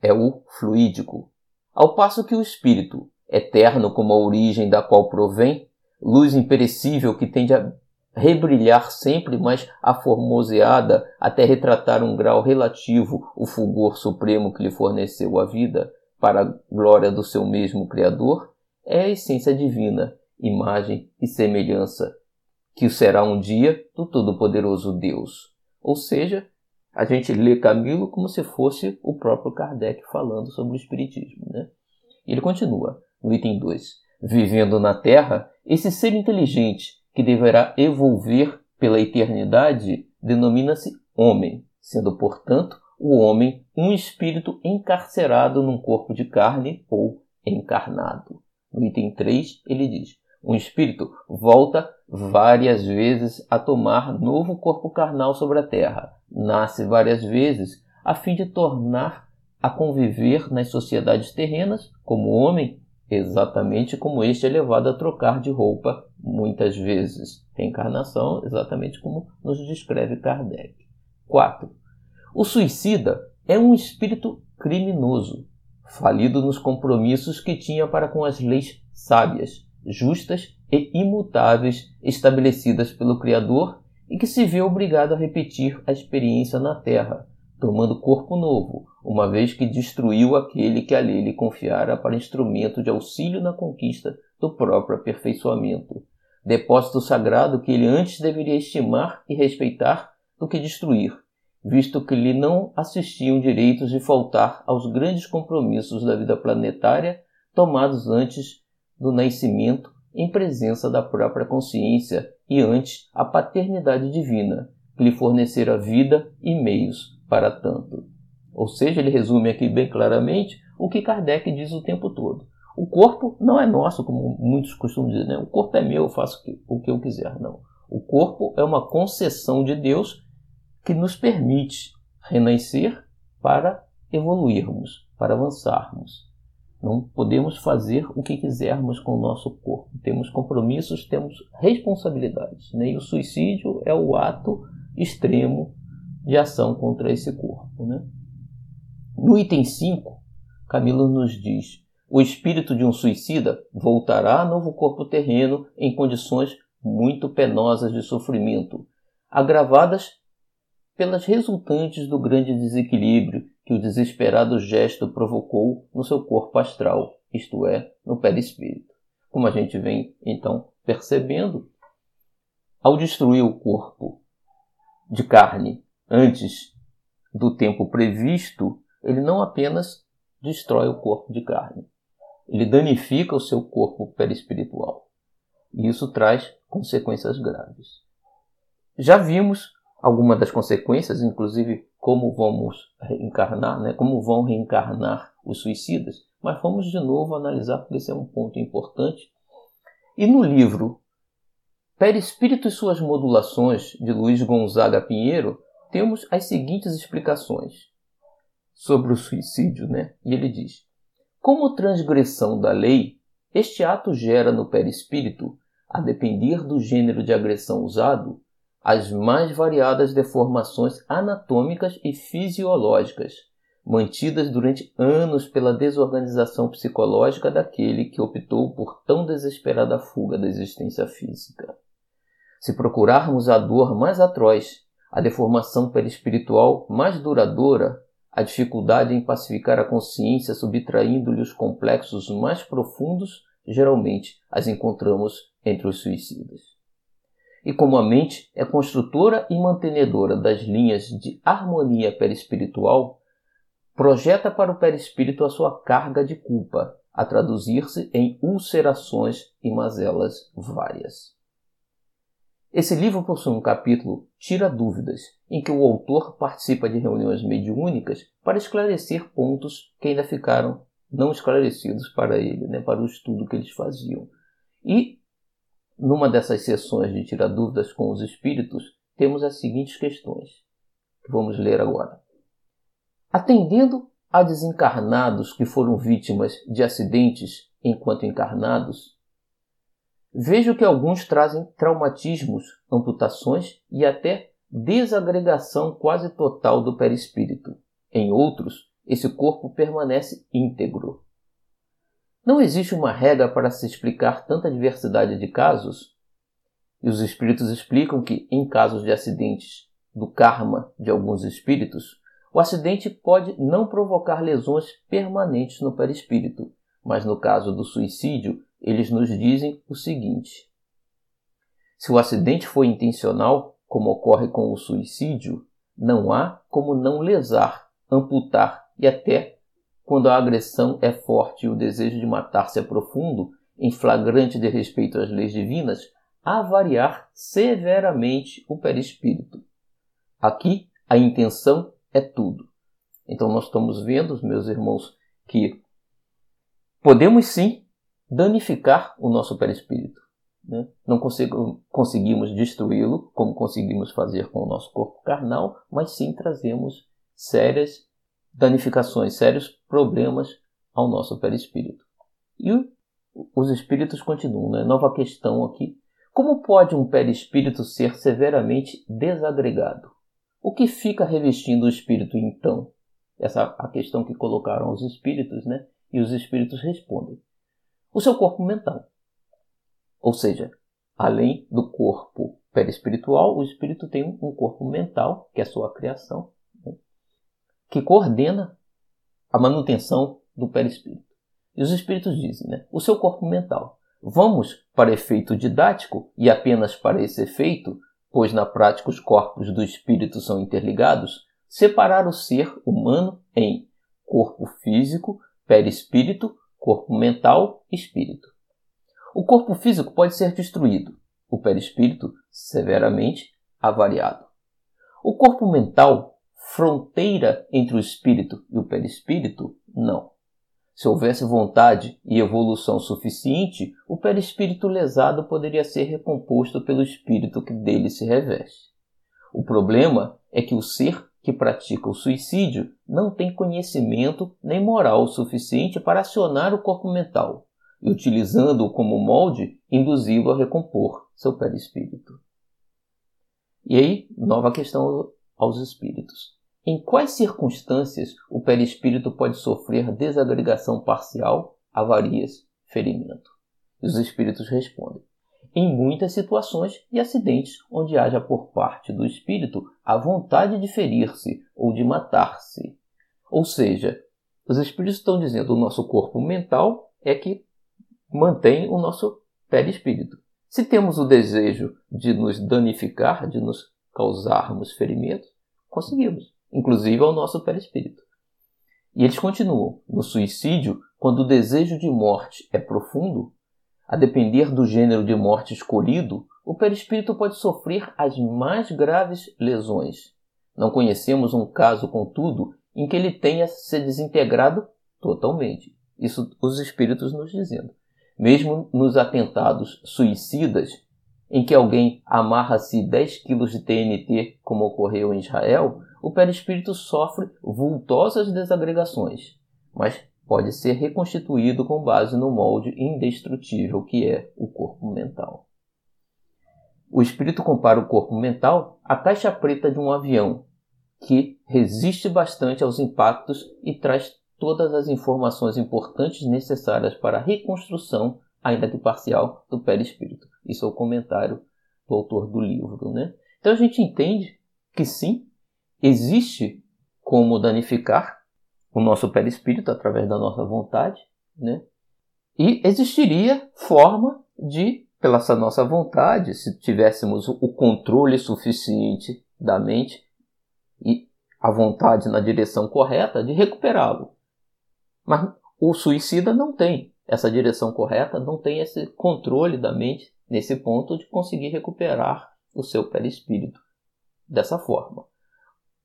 É o fluídico, ao passo que o espírito, eterno como a origem da qual provém, luz imperecível que tende a rebrilhar sempre mais aformoseada até retratar um grau relativo o fulgor supremo que lhe forneceu a vida, para a glória do seu mesmo Criador, é a essência divina, imagem e semelhança, que será um dia do Todo-Poderoso Deus. Ou seja, a gente lê Camilo como se fosse o próprio Kardec falando sobre o Espiritismo. Né? Ele continua, no item 2: Vivendo na Terra, esse ser inteligente que deverá evolver pela eternidade denomina-se homem, sendo, portanto, o homem um espírito encarcerado num corpo de carne ou encarnado. No item 3, ele diz: um espírito volta várias vezes a tomar novo corpo carnal sobre a terra, nasce várias vezes a fim de tornar a conviver nas sociedades terrenas como homem, exatamente como este é levado a trocar de roupa muitas vezes. Reencarnação, exatamente como nos descreve Kardec. 4. O suicida é um espírito criminoso, falido nos compromissos que tinha para com as leis sábias, justas e imutáveis estabelecidas pelo Criador e que se vê obrigado a repetir a experiência na Terra, tomando corpo novo, uma vez que destruiu aquele que a lei lhe confiara para instrumento de auxílio na conquista do próprio aperfeiçoamento, depósito sagrado que ele antes deveria estimar e respeitar do que destruir, visto que lhe não assistiam direitos de faltar aos grandes compromissos da vida planetária tomados antes do nascimento em presença da própria consciência e antes a paternidade divina, que lhe fornecera vida e meios para tanto. Ou seja, ele resume aqui bem claramente o que Kardec diz o tempo todo. O corpo não é nosso, como muitos costumam dizer, né? o corpo é meu, eu faço o que eu quiser. Não. O corpo é uma concessão de Deus que nos permite renascer para evoluirmos, para avançarmos. Não podemos fazer o que quisermos com o nosso corpo. Temos compromissos, temos responsabilidades. Né? E o suicídio é o ato extremo de ação contra esse corpo. Né? No item 5, Camilo nos diz: o espírito de um suicida voltará a novo corpo terreno em condições muito penosas de sofrimento, agravadas pelas resultantes do grande desequilíbrio que o desesperado gesto provocou no seu corpo astral, isto é, no perispírito. Como a gente vem então percebendo, ao destruir o corpo de carne antes do tempo previsto, ele não apenas destrói o corpo de carne, ele danifica o seu corpo perispiritual. E isso traz consequências graves. Já vimos algumas das consequências, inclusive como vamos reencarnar, né? como vão reencarnar os suicidas, mas vamos de novo analisar porque esse é um ponto importante. E no livro Perispírito e suas modulações, de Luiz Gonzaga Pinheiro, temos as seguintes explicações sobre o suicídio, né? E ele diz: Como transgressão da lei, este ato gera no perispírito, a depender do gênero de agressão usado, as mais variadas deformações anatômicas e fisiológicas, mantidas durante anos pela desorganização psicológica daquele que optou por tão desesperada fuga da existência física. Se procurarmos a dor mais atroz, a deformação perispiritual mais duradoura, a dificuldade em pacificar a consciência subtraindo-lhe os complexos mais profundos, geralmente as encontramos entre os suicidas e como a mente é construtora e mantenedora das linhas de harmonia perispiritual, projeta para o perispírito a sua carga de culpa, a traduzir-se em ulcerações e mazelas várias. Esse livro possui um capítulo Tira Dúvidas, em que o autor participa de reuniões mediúnicas para esclarecer pontos que ainda ficaram não esclarecidos para ele, né, para o estudo que eles faziam. E numa dessas sessões de tirar dúvidas com os espíritos, temos as seguintes questões, que vamos ler agora. Atendendo a desencarnados que foram vítimas de acidentes enquanto encarnados, vejo que alguns trazem traumatismos, amputações e até desagregação quase total do perispírito. Em outros, esse corpo permanece íntegro. Não existe uma regra para se explicar tanta diversidade de casos? E os espíritos explicam que, em casos de acidentes do karma de alguns espíritos, o acidente pode não provocar lesões permanentes no perispírito, mas no caso do suicídio, eles nos dizem o seguinte: se o acidente foi intencional, como ocorre com o suicídio, não há como não lesar, amputar e até quando a agressão é forte e o desejo de matar-se é profundo, em flagrante de respeito às leis divinas, avariar severamente o perispírito. Aqui a intenção é tudo. Então nós estamos vendo, meus irmãos, que podemos sim danificar o nosso perispírito. Né? Não conseguimos destruí-lo como conseguimos fazer com o nosso corpo carnal, mas sim trazemos sérias danificações, sérios problemas ao nosso perispírito. E os espíritos continuam, né? Nova questão aqui. Como pode um perispírito ser severamente desagregado? O que fica revestindo o espírito então? Essa é a questão que colocaram os espíritos, né? E os espíritos respondem: o seu corpo mental. Ou seja, além do corpo perispiritual, o espírito tem um corpo mental, que é a sua criação? Que coordena a manutenção do perispírito. E os espíritos dizem, né? O seu corpo mental. Vamos para efeito didático e apenas para esse efeito, pois na prática os corpos do espírito são interligados, separar o ser humano em corpo físico, perispírito, corpo mental espírito. O corpo físico pode ser destruído, o perispírito severamente avariado. O corpo mental, fronteira entre o espírito e o perispírito, não. Se houvesse vontade e evolução suficiente, o perispírito lesado poderia ser recomposto pelo espírito que dele se reveste. O problema é que o ser que pratica o suicídio não tem conhecimento nem moral suficiente para acionar o corpo mental e, utilizando-o como molde, induzi-lo a recompor seu perispírito. E aí, nova questão aos espíritos. Em quais circunstâncias o perispírito pode sofrer desagregação parcial, avarias, ferimento? E os espíritos respondem: em muitas situações e acidentes onde haja por parte do espírito a vontade de ferir-se ou de matar-se. Ou seja, os espíritos estão dizendo o nosso corpo mental é que mantém o nosso perispírito. Se temos o desejo de nos danificar, de nos causarmos ferimentos, conseguimos inclusive ao nosso perispírito. E eles continuam: no suicídio, quando o desejo de morte é profundo, a depender do gênero de morte escolhido, o perispírito pode sofrer as mais graves lesões. Não conhecemos um caso, contudo, em que ele tenha se desintegrado totalmente. Isso os espíritos nos dizendo. Mesmo nos atentados suicidas, em que alguém amarra-se 10 quilos de TNT, como ocorreu em Israel, o perispírito sofre vultosas desagregações, mas pode ser reconstituído com base no molde indestrutível que é o corpo mental. O espírito compara o corpo mental à caixa preta de um avião, que resiste bastante aos impactos e traz todas as informações importantes necessárias para a reconstrução, ainda que parcial, do perispírito. Isso é o comentário do autor do livro. Né? Então a gente entende que sim, existe como danificar o nosso perispírito através da nossa vontade, né? E existiria forma de, pela essa nossa vontade, se tivéssemos o controle suficiente da mente e a vontade na direção correta, de recuperá-lo. Mas o suicida não tem essa direção correta, não tem esse controle da mente nesse ponto de conseguir recuperar o seu perispírito dessa forma.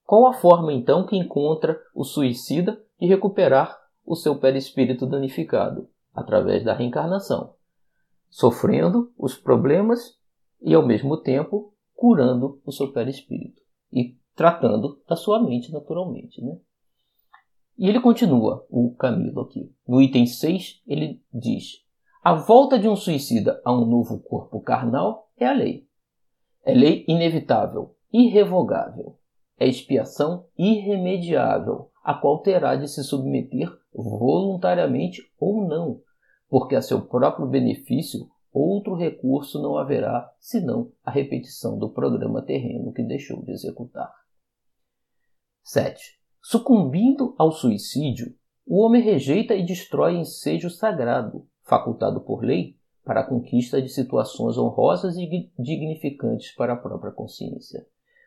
Qual a forma então que encontra o suicida de recuperar o seu perispírito danificado? Através da reencarnação, sofrendo os problemas e ao mesmo tempo curando o seu perispírito e tratando da sua mente naturalmente. Né? E ele continua, o Camilo aqui. No item 6, ele diz: A volta de um suicida a um novo corpo carnal é a lei. É lei inevitável, irrevogável é expiação irremediável, a qual terá de se submeter voluntariamente ou não, porque a seu próprio benefício outro recurso não haverá senão a repetição do programa terreno que deixou de executar. 7. Sucumbindo ao suicídio, o homem rejeita e destrói ensejo sagrado, facultado por lei, para a conquista de situações honrosas e dignificantes para a própria consciência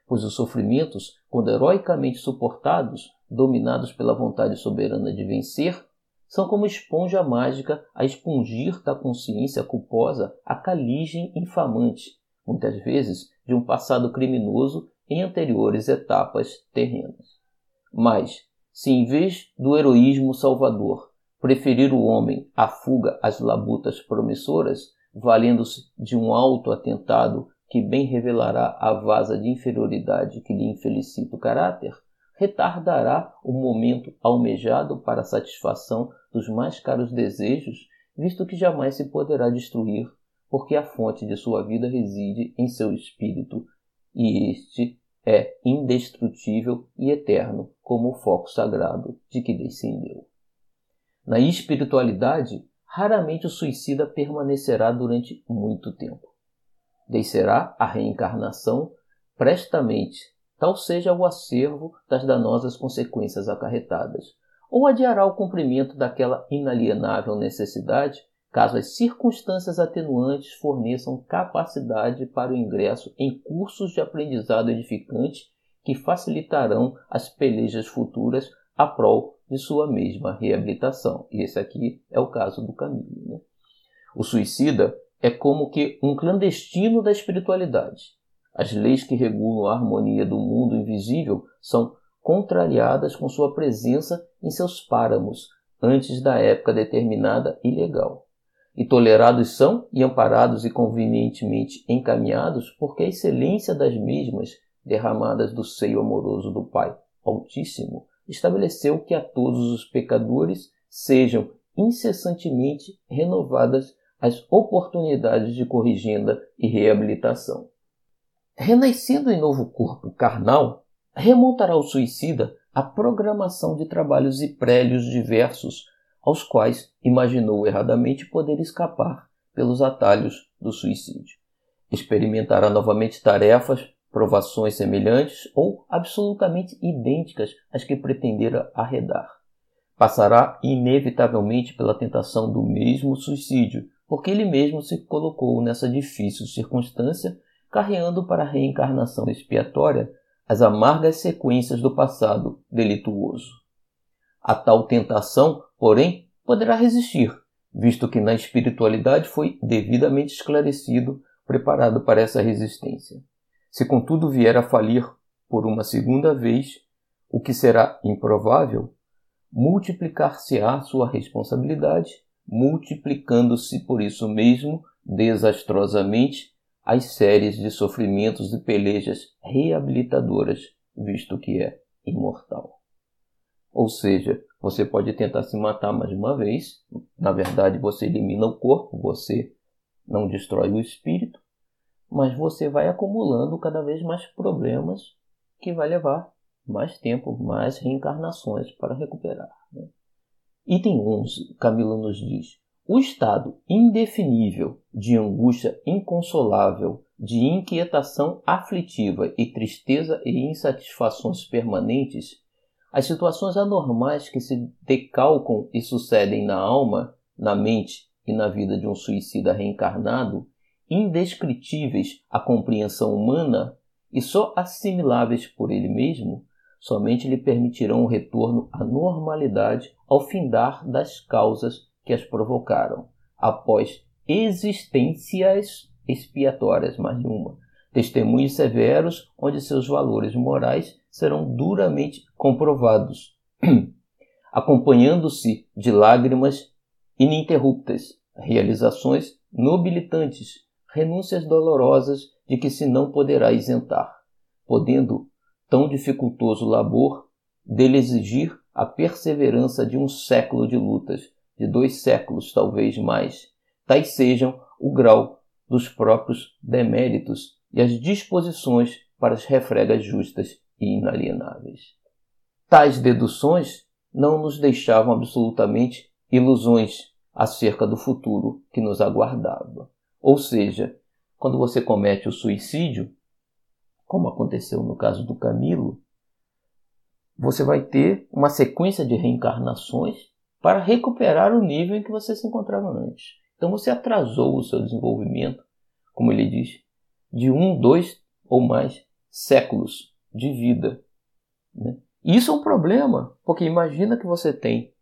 pois os sofrimentos, quando heroicamente suportados, dominados pela vontade soberana de vencer, são como esponja mágica a expungir da consciência culposa a caligem infamante, muitas vezes de um passado criminoso em anteriores etapas terrenas. Mas, se em vez do heroísmo salvador preferir o homem à fuga às labutas promissoras, valendo-se de um alto atentado que bem revelará a vaza de inferioridade que lhe infelicita o caráter, retardará o momento almejado para a satisfação dos mais caros desejos, visto que jamais se poderá destruir, porque a fonte de sua vida reside em seu espírito, e este é indestrutível e eterno, como o foco sagrado de que descendeu. Na espiritualidade, raramente o suicida permanecerá durante muito tempo. Descerá a reencarnação prestamente, tal seja o acervo das danosas consequências acarretadas, ou adiará o cumprimento daquela inalienável necessidade caso as circunstâncias atenuantes forneçam capacidade para o ingresso em cursos de aprendizado edificante que facilitarão as pelejas futuras a prol de sua mesma reabilitação. E esse aqui é o caso do Camilo. Né? O suicida é como que um clandestino da espiritualidade. As leis que regulam a harmonia do mundo invisível são contrariadas com sua presença em seus páramos antes da época determinada e legal. E tolerados são e amparados e convenientemente encaminhados porque a excelência das mesmas derramadas do seio amoroso do Pai Altíssimo estabeleceu que a todos os pecadores sejam incessantemente renovadas as oportunidades de corrigenda e reabilitação. Renascendo em novo corpo carnal, remontará o suicida à programação de trabalhos e prélios diversos, aos quais imaginou erradamente poder escapar pelos atalhos do suicídio. Experimentará novamente tarefas provações semelhantes ou absolutamente idênticas às que pretendera arredar. Passará inevitavelmente pela tentação do mesmo suicídio, porque ele mesmo se colocou nessa difícil circunstância, carreando para a reencarnação expiatória as amargas sequências do passado delituoso. A tal tentação, porém, poderá resistir, visto que na espiritualidade foi devidamente esclarecido, preparado para essa resistência. Se contudo vier a falir por uma segunda vez, o que será improvável, multiplicar-se-á sua responsabilidade, multiplicando-se por isso mesmo, desastrosamente, as séries de sofrimentos e pelejas reabilitadoras, visto que é imortal. Ou seja, você pode tentar se matar mais uma vez, na verdade você elimina o corpo, você não destrói o espírito, mas você vai acumulando cada vez mais problemas que vai levar mais tempo, mais reencarnações para recuperar. Item 11, Camilo nos diz: o estado indefinível de angústia inconsolável, de inquietação aflitiva e tristeza e insatisfações permanentes, as situações anormais que se decalcam e sucedem na alma, na mente e na vida de um suicida reencarnado indescritíveis à compreensão humana e só assimiláveis por ele mesmo, somente lhe permitirão o retorno à normalidade ao findar das causas que as provocaram, após existências expiatórias, mais de uma, testemunhos severos onde seus valores morais serão duramente comprovados, acompanhando-se de lágrimas ininterruptas, realizações nobilitantes renúncias dolorosas de que se não poderá isentar, podendo tão dificultoso labor dele exigir a perseverança de um século de lutas, de dois séculos talvez mais, tais sejam o grau dos próprios deméritos e as disposições para as refregas justas e inalienáveis. Tais deduções não nos deixavam absolutamente ilusões acerca do futuro que nos aguardava. Ou seja, quando você comete o suicídio, como aconteceu no caso do Camilo, você vai ter uma sequência de reencarnações para recuperar o nível em que você se encontrava antes. Então você atrasou o seu desenvolvimento, como ele diz, de um, dois ou mais séculos de vida. Né? Isso é um problema, porque imagina que você tem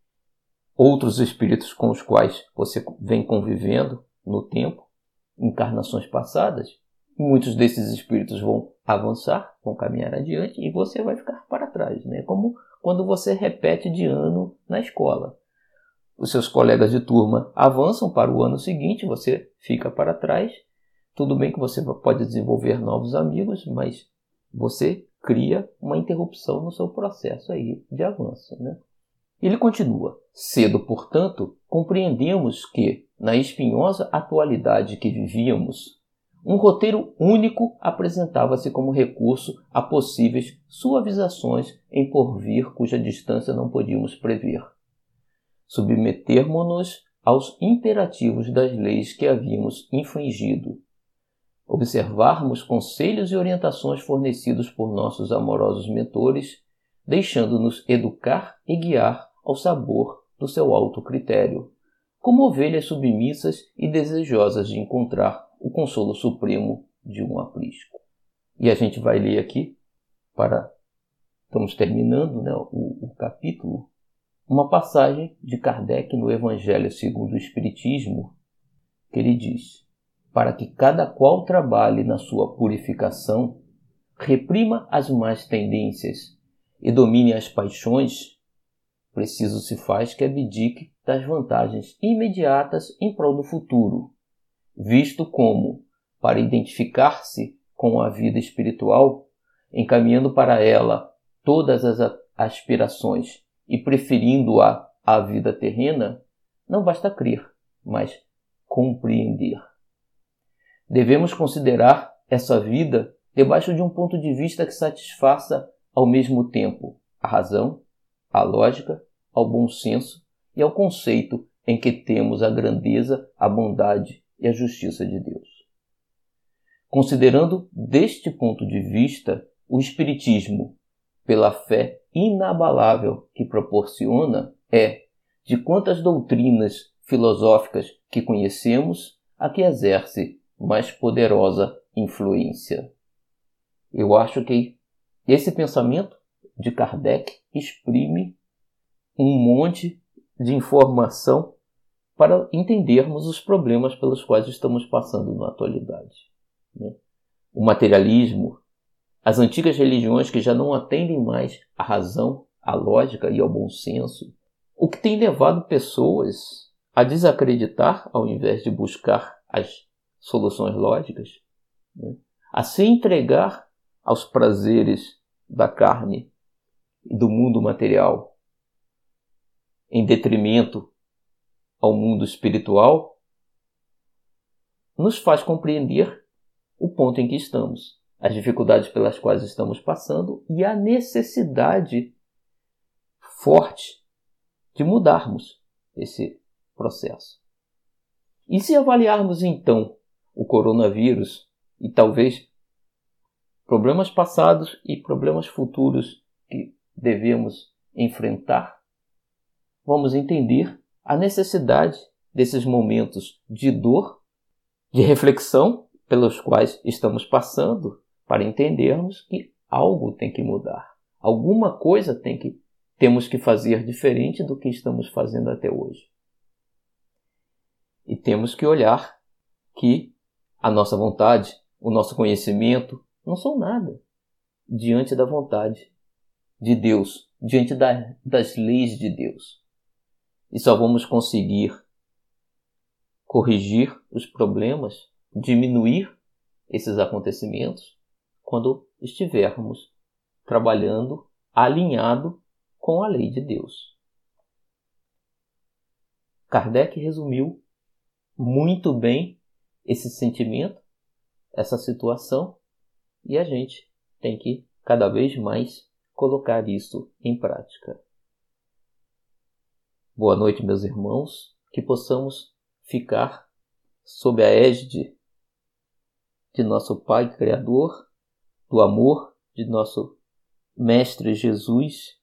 outros espíritos com os quais você vem convivendo no tempo encarnações passadas, muitos desses espíritos vão avançar, vão caminhar adiante e você vai ficar para trás, né? Como quando você repete de ano na escola. Os seus colegas de turma avançam para o ano seguinte, você fica para trás. Tudo bem que você pode desenvolver novos amigos, mas você cria uma interrupção no seu processo aí de avanço, né? Ele continua: cedo, portanto, compreendemos que na espinhosa atualidade que vivíamos, Um roteiro único apresentava-se como recurso a possíveis suavizações em porvir cuja distância não podíamos prever. Submetermos-nos aos imperativos das leis que havíamos infringido. Observarmos conselhos e orientações fornecidos por nossos amorosos mentores, deixando-nos educar e guiar ao sabor do seu alto critério, como ovelhas submissas e desejosas de encontrar o consolo supremo de um aprisco. E a gente vai ler aqui, para. Estamos terminando né, o, o capítulo, uma passagem de Kardec no Evangelho segundo o Espiritismo, que ele diz: Para que cada qual trabalhe na sua purificação, reprima as más tendências e domine as paixões, preciso se faz que abdique das vantagens imediatas em prol do futuro, visto como, para identificar-se com a vida espiritual, encaminhando para ela todas as aspirações e preferindo-a à vida terrena, não basta crer, mas compreender. Devemos considerar essa vida debaixo de um ponto de vista que satisfaça ao mesmo tempo a razão, a lógica, ao bom senso e ao conceito em que temos a grandeza, a bondade e a justiça de Deus. Considerando deste ponto de vista o Espiritismo, pela fé inabalável que proporciona é, de quantas doutrinas filosóficas que conhecemos, a que exerce mais poderosa influência. Eu acho que esse pensamento de Kardec exprime um monte de informação para entendermos os problemas pelos quais estamos passando na atualidade. Né? O materialismo, as antigas religiões que já não atendem mais à razão, à lógica e ao bom senso, o que tem levado pessoas a desacreditar ao invés de buscar as soluções lógicas, né? a se entregar aos prazeres da carne e do mundo material, em detrimento ao mundo espiritual, nos faz compreender o ponto em que estamos as dificuldades pelas quais estamos passando e a necessidade forte de mudarmos esse processo. E se avaliarmos então o coronavírus e talvez problemas passados e problemas futuros que devemos enfrentar, vamos entender a necessidade desses momentos de dor, de reflexão pelos quais estamos passando para entendermos que algo tem que mudar. Alguma coisa tem que temos que fazer diferente do que estamos fazendo até hoje. E temos que olhar que a nossa vontade, o nosso conhecimento não são nada diante da vontade de Deus, diante da, das leis de Deus. E só vamos conseguir corrigir os problemas, diminuir esses acontecimentos quando estivermos trabalhando alinhado com a lei de Deus. Kardec resumiu muito bem esse sentimento, essa situação, e a gente tem que cada vez mais colocar isso em prática. Boa noite, meus irmãos, que possamos ficar sob a égide de nosso Pai Criador do amor de nosso Mestre Jesus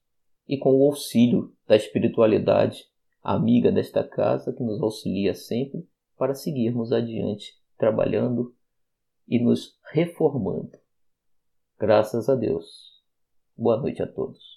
e com o auxílio da espiritualidade amiga desta casa que nos auxilia sempre para seguirmos adiante trabalhando e nos reformando. Graças a Deus. Boa noite a todos.